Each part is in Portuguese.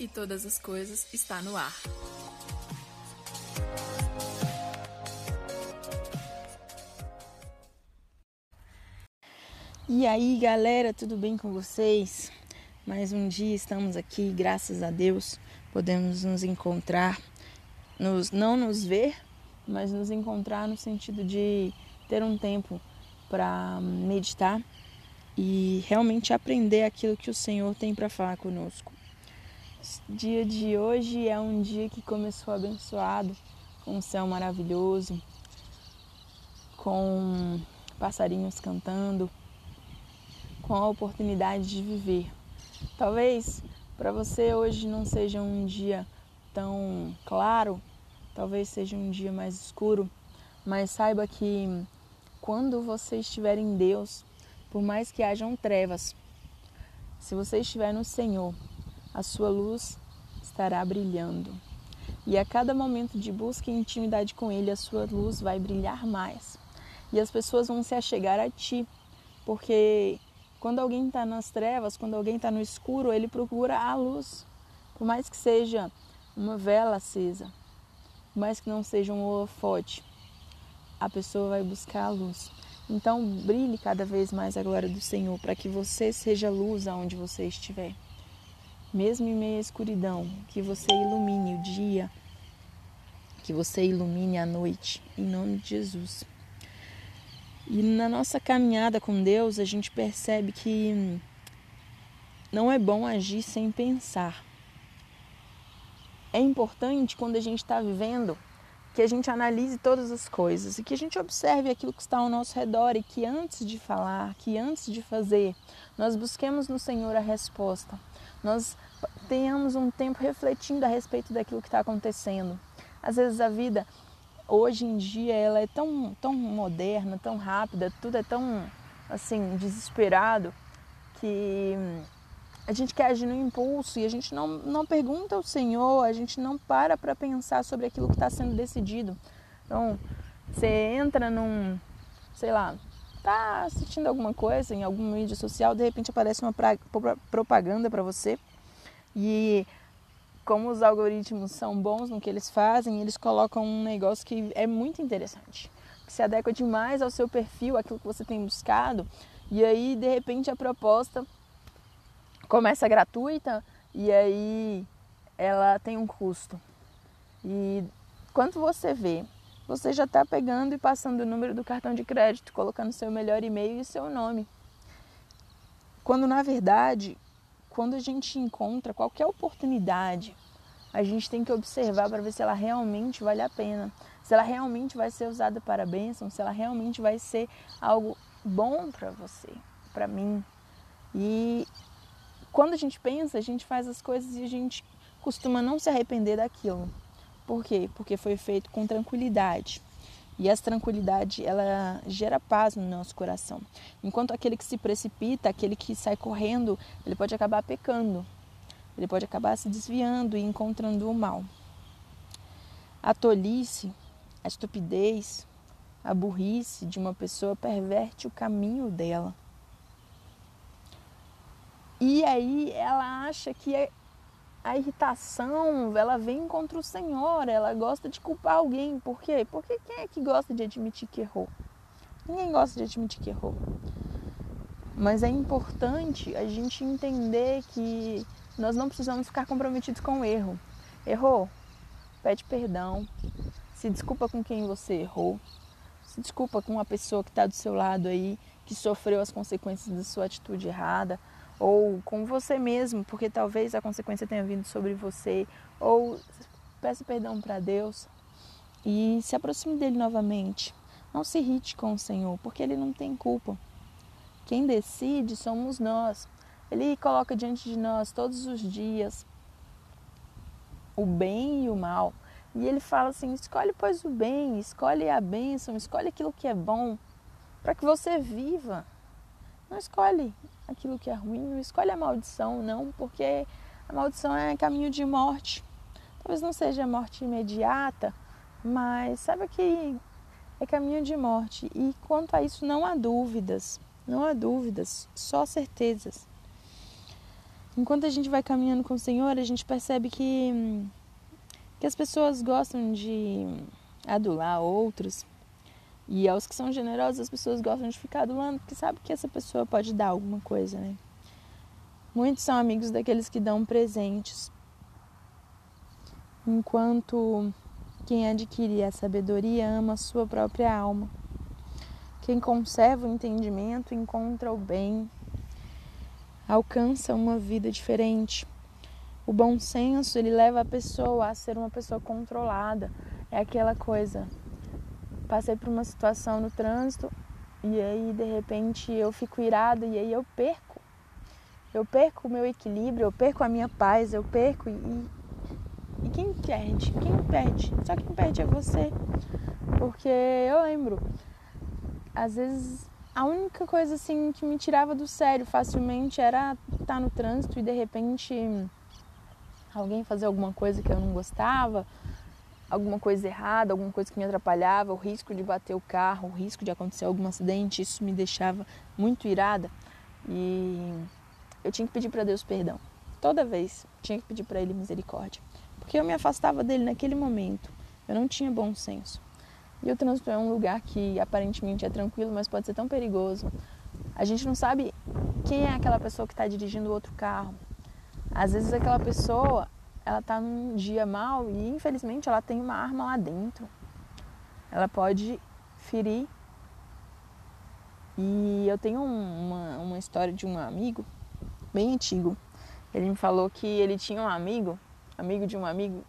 e todas as coisas está no ar. E aí, galera, tudo bem com vocês? Mais um dia estamos aqui, graças a Deus, podemos nos encontrar, nos, não nos ver, mas nos encontrar no sentido de ter um tempo para meditar e realmente aprender aquilo que o Senhor tem para falar conosco. Dia de hoje é um dia que começou abençoado, com um céu maravilhoso, com passarinhos cantando, com a oportunidade de viver. Talvez para você hoje não seja um dia tão claro, talvez seja um dia mais escuro, mas saiba que quando você estiver em Deus, por mais que hajam trevas, se você estiver no Senhor, a sua luz estará brilhando. E a cada momento de busca e intimidade com Ele, a sua luz vai brilhar mais. E as pessoas vão se achegar a ti, porque quando alguém está nas trevas, quando alguém está no escuro, ele procura a luz. Por mais que seja uma vela acesa, por mais que não seja um holofote, a pessoa vai buscar a luz. Então, brilhe cada vez mais a glória do Senhor, para que você seja luz aonde você estiver. Mesmo em meio à escuridão, que você ilumine o dia, que você ilumine a noite, em nome de Jesus. E na nossa caminhada com Deus, a gente percebe que não é bom agir sem pensar. É importante quando a gente está vivendo que a gente analise todas as coisas e que a gente observe aquilo que está ao nosso redor e que antes de falar, que antes de fazer, nós busquemos no Senhor a resposta. Nós tenhamos um tempo refletindo a respeito daquilo que está acontecendo. Às vezes a vida hoje em dia ela é tão, tão moderna, tão rápida, tudo é tão assim desesperado que a gente quer agir no impulso e a gente não, não pergunta ao Senhor, a gente não para para pensar sobre aquilo que está sendo decidido. Então, você entra num, sei lá, tá assistindo alguma coisa em alguma mídia social, de repente aparece uma pra, propaganda para você. E como os algoritmos são bons no que eles fazem, eles colocam um negócio que é muito interessante, que se adequa demais ao seu perfil, aquilo que você tem buscado, e aí de repente a proposta começa gratuita e aí ela tem um custo. E quando você vê, você já está pegando e passando o número do cartão de crédito, colocando seu melhor e-mail e seu nome. Quando na verdade, quando a gente encontra qualquer oportunidade, a gente tem que observar para ver se ela realmente vale a pena, se ela realmente vai ser usada para bênção, se ela realmente vai ser algo bom para você, para mim. E quando a gente pensa, a gente faz as coisas e a gente costuma não se arrepender daquilo. Por quê? Porque foi feito com tranquilidade. E essa tranquilidade, ela gera paz no nosso coração. Enquanto aquele que se precipita, aquele que sai correndo, ele pode acabar pecando. Ele pode acabar se desviando e encontrando o mal. A tolice, a estupidez, a burrice de uma pessoa perverte o caminho dela. E aí ela acha que é a irritação, ela vem contra o Senhor, ela gosta de culpar alguém. Por quê? Porque quem é que gosta de admitir que errou? Ninguém gosta de admitir que errou. Mas é importante a gente entender que nós não precisamos ficar comprometidos com o erro. Errou? Pede perdão. Se desculpa com quem você errou. Se desculpa com a pessoa que está do seu lado aí, que sofreu as consequências da sua atitude errada ou com você mesmo, porque talvez a consequência tenha vindo sobre você, ou peça perdão para Deus e se aproxime dele novamente. Não se irrite com o Senhor, porque ele não tem culpa. Quem decide somos nós. Ele coloca diante de nós todos os dias o bem e o mal. E ele fala assim: escolhe, pois, o bem, escolhe a bênção, escolhe aquilo que é bom, para que você viva. Não escolhe aquilo que é ruim, não escolhe a maldição, não, porque a maldição é caminho de morte. Talvez não seja morte imediata, mas saiba que é caminho de morte. E quanto a isso, não há dúvidas, não há dúvidas, só certezas. enquanto a gente vai caminhando com o Senhor, a gente percebe que, que as pessoas gostam de adular outros. E aos que são generosos, as pessoas gostam de ficar adulando, porque sabe que essa pessoa pode dar alguma coisa, né? Muitos são amigos daqueles que dão presentes. Enquanto quem adquire a sabedoria ama a sua própria alma. Quem conserva o entendimento encontra o bem alcança uma vida diferente. O bom senso, ele leva a pessoa a ser uma pessoa controlada. É aquela coisa. Passei por uma situação no trânsito e aí de repente eu fico irada e aí eu perco. Eu perco o meu equilíbrio, eu perco a minha paz, eu perco e, e quem perde? Quem perde? Só quem perde é você. Porque eu lembro, às vezes a única coisa assim que me tirava do sério facilmente era estar tá no trânsito e de repente alguém fazer alguma coisa que eu não gostava, alguma coisa errada, alguma coisa que me atrapalhava, o risco de bater o carro, o risco de acontecer algum acidente, isso me deixava muito irada e eu tinha que pedir para Deus perdão. Toda vez tinha que pedir para ele misericórdia, porque eu me afastava dele naquele momento. Eu não tinha bom senso. E o trânsito é um lugar que aparentemente é tranquilo, mas pode ser tão perigoso. A gente não sabe quem é aquela pessoa que está dirigindo o outro carro. Às vezes aquela pessoa, ela está num dia mal e infelizmente ela tem uma arma lá dentro. Ela pode ferir. E eu tenho uma, uma história de um amigo bem antigo. Ele me falou que ele tinha um amigo, amigo de um amigo,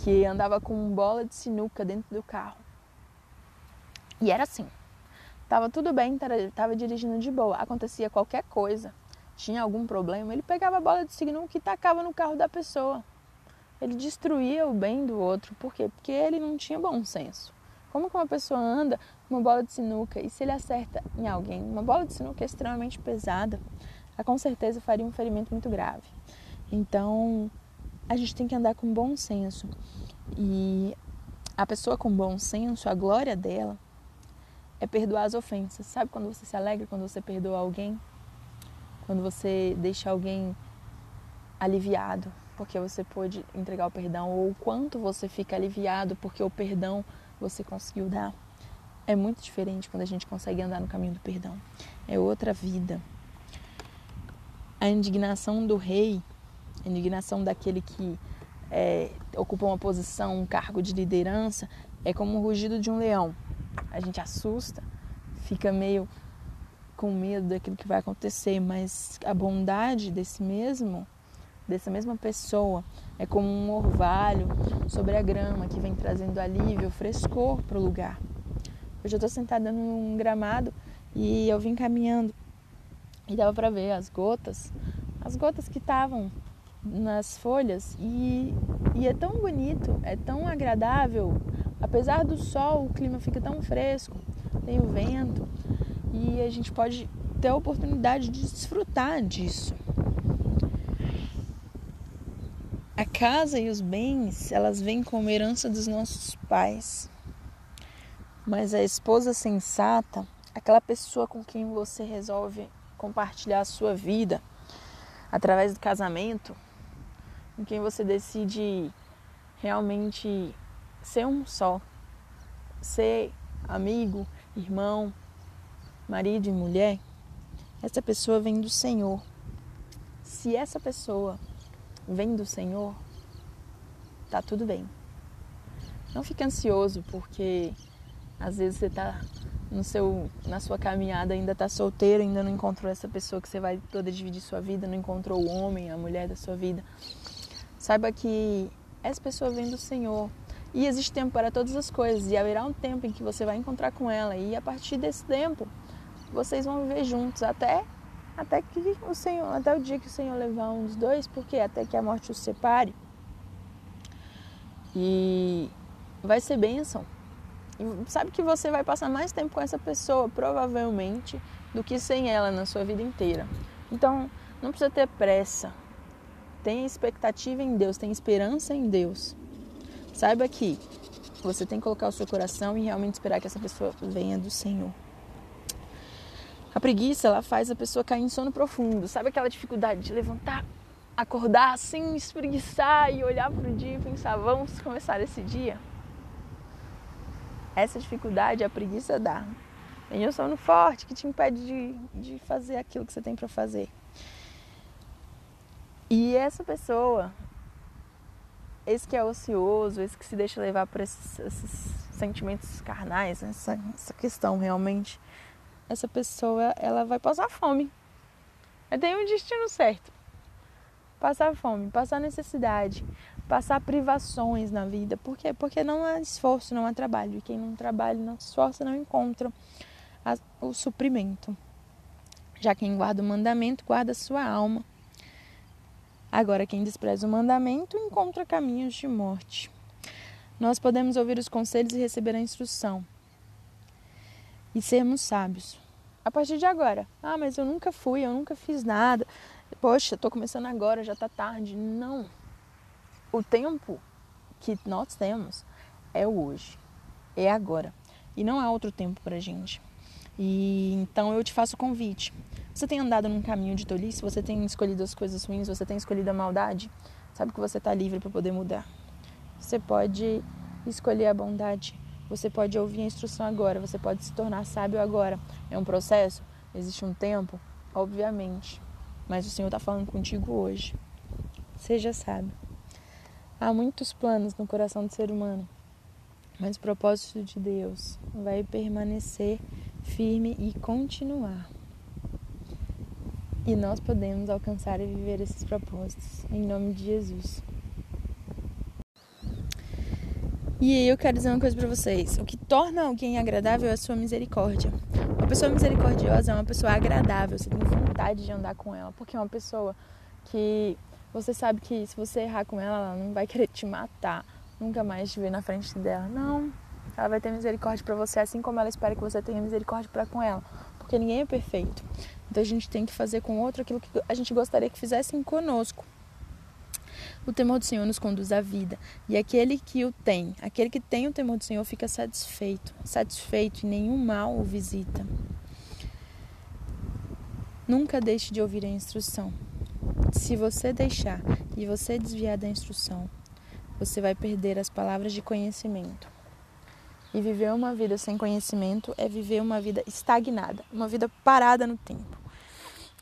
que andava com bola de sinuca dentro do carro. E era assim. Tava tudo bem, tava dirigindo de boa. Acontecia qualquer coisa, tinha algum problema, ele pegava a bola de sinuca e tacava no carro da pessoa. Ele destruía o bem do outro. Por quê? Porque ele não tinha bom senso. Como que uma pessoa anda uma bola de sinuca e se ele acerta em alguém, uma bola de sinuca é extremamente pesada, com certeza faria um ferimento muito grave. Então, a gente tem que andar com bom senso. E a pessoa com bom senso, a glória dela é perdoar as ofensas. Sabe quando você se alegra quando você perdoa alguém? Quando você deixa alguém aliviado porque você pôde entregar o perdão ou o quanto você fica aliviado porque o perdão você conseguiu dar. É muito diferente quando a gente consegue andar no caminho do perdão. É outra vida. A indignação do rei a indignação daquele que é, ocupa uma posição, um cargo de liderança, é como o rugido de um leão. A gente assusta, fica meio com medo daquilo que vai acontecer, mas a bondade desse mesmo, dessa mesma pessoa, é como um orvalho sobre a grama que vem trazendo alívio, frescor para o lugar. Hoje eu estou sentada num gramado e eu vim caminhando e dava para ver as gotas, as gotas que estavam nas folhas e, e é tão bonito, é tão agradável. Apesar do sol, o clima fica tão fresco, tem o vento e a gente pode ter a oportunidade de desfrutar disso. A casa e os bens, elas vêm como herança dos nossos pais. Mas a esposa sensata, aquela pessoa com quem você resolve compartilhar a sua vida através do casamento, com quem você decide realmente ser um só, ser amigo, irmão, marido e mulher, essa pessoa vem do Senhor. Se essa pessoa vem do Senhor, tá tudo bem. Não fique ansioso porque às vezes você está no seu, na sua caminhada ainda está solteiro, ainda não encontrou essa pessoa que você vai poder dividir sua vida, não encontrou o homem, a mulher da sua vida. Saiba que essa pessoa vem do Senhor. E existe tempo para todas as coisas. E haverá um tempo em que você vai encontrar com ela. E a partir desse tempo, vocês vão viver juntos até até que o Senhor, até o dia que o Senhor levar um dos dois, porque até que a morte os separe. E vai ser bênção. E sabe que você vai passar mais tempo com essa pessoa, provavelmente, do que sem ela na sua vida inteira. Então, não precisa ter pressa. Tenha expectativa em Deus, tenha esperança em Deus. Saiba que você tem que colocar o seu coração e realmente esperar que essa pessoa venha do Senhor. A preguiça, ela faz a pessoa cair em sono profundo. Sabe aquela dificuldade de levantar, acordar assim, espreguiçar e olhar para o dia e pensar, vamos começar esse dia? Essa dificuldade a preguiça dá. Tem um sono forte que te impede de, de fazer aquilo que você tem para fazer. E essa pessoa, esse que é ocioso, esse que se deixa levar por esses, esses sentimentos carnais, essa, essa questão realmente, essa pessoa ela vai passar fome. Ela tem um destino certo. Passar fome, passar necessidade, passar privações na vida. Por quê? Porque não há esforço, não há trabalho. E quem não trabalha, não se esforça, não encontra o suprimento. Já quem guarda o mandamento, guarda a sua alma. Agora, quem despreza o mandamento, encontra caminhos de morte. Nós podemos ouvir os conselhos e receber a instrução. E sermos sábios. A partir de agora. Ah, mas eu nunca fui, eu nunca fiz nada. Poxa, estou começando agora, já está tarde. Não. O tempo que nós temos é o hoje. É agora. E não há outro tempo para gente. E então eu te faço o convite. Você tem andado num caminho de tolice? Você tem escolhido as coisas ruins? Você tem escolhido a maldade? Sabe que você está livre para poder mudar. Você pode escolher a bondade. Você pode ouvir a instrução agora. Você pode se tornar sábio agora. É um processo? Existe um tempo? Obviamente. Mas o Senhor está falando contigo hoje. Seja sábio. Há muitos planos no coração do ser humano, mas o propósito de Deus vai permanecer firme e continuar. E nós podemos alcançar e viver esses propósitos, em nome de Jesus. E eu quero dizer uma coisa para vocês: o que torna alguém agradável é a sua misericórdia. Uma pessoa misericordiosa é uma pessoa agradável, você tem vontade de andar com ela, porque é uma pessoa que você sabe que se você errar com ela, ela não vai querer te matar, nunca mais te ver na frente dela. Não, ela vai ter misericórdia para você, assim como ela espera que você tenha misericórdia para com ela, porque ninguém é perfeito. Então a gente tem que fazer com o outro aquilo que a gente gostaria que fizessem conosco. O temor do Senhor nos conduz à vida, e aquele que o tem, aquele que tem o temor do Senhor fica satisfeito, satisfeito e nenhum mal o visita. Nunca deixe de ouvir a instrução. Se você deixar e você desviar da instrução, você vai perder as palavras de conhecimento. E viver uma vida sem conhecimento é viver uma vida estagnada, uma vida parada no tempo.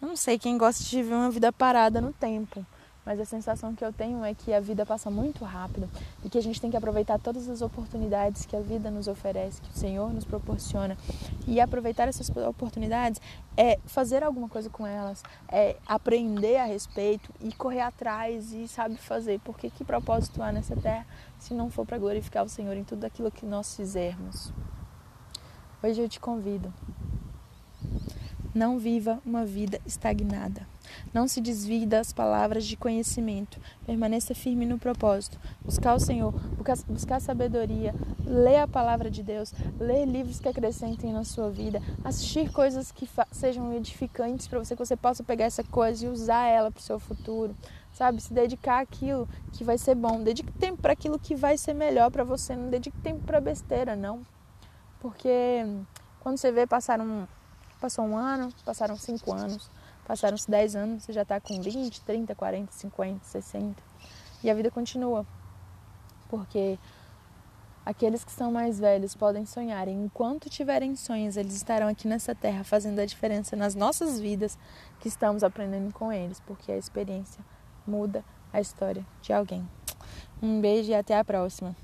Eu não sei quem gosta de viver uma vida parada no tempo, mas a sensação que eu tenho é que a vida passa muito rápido e que a gente tem que aproveitar todas as oportunidades que a vida nos oferece, que o Senhor nos proporciona. E aproveitar essas oportunidades é fazer alguma coisa com elas, é aprender a respeito e correr atrás e sabe fazer. Porque que propósito há nessa terra se não for para glorificar o Senhor em tudo aquilo que nós fizermos? Hoje eu te convido. Não viva uma vida estagnada. Não se desvie das palavras de conhecimento. Permaneça firme no propósito. Buscar o Senhor, buscar sabedoria, ler a palavra de Deus, ler livros que acrescentem na sua vida, assistir coisas que sejam edificantes para você, que você possa pegar essa coisa e usar ela para o seu futuro. Sabe, se dedicar àquilo que vai ser bom. Dedique tempo para aquilo que vai ser melhor para você. Não dedique tempo para besteira, não. Porque quando você vê passar um, passou um ano, passaram cinco anos, Passaram-se 10 anos, você já está com 20, 30, 40, 50, 60. E a vida continua. Porque aqueles que são mais velhos podem sonhar. E enquanto tiverem sonhos, eles estarão aqui nessa terra fazendo a diferença nas nossas vidas que estamos aprendendo com eles. Porque a experiência muda a história de alguém. Um beijo e até a próxima.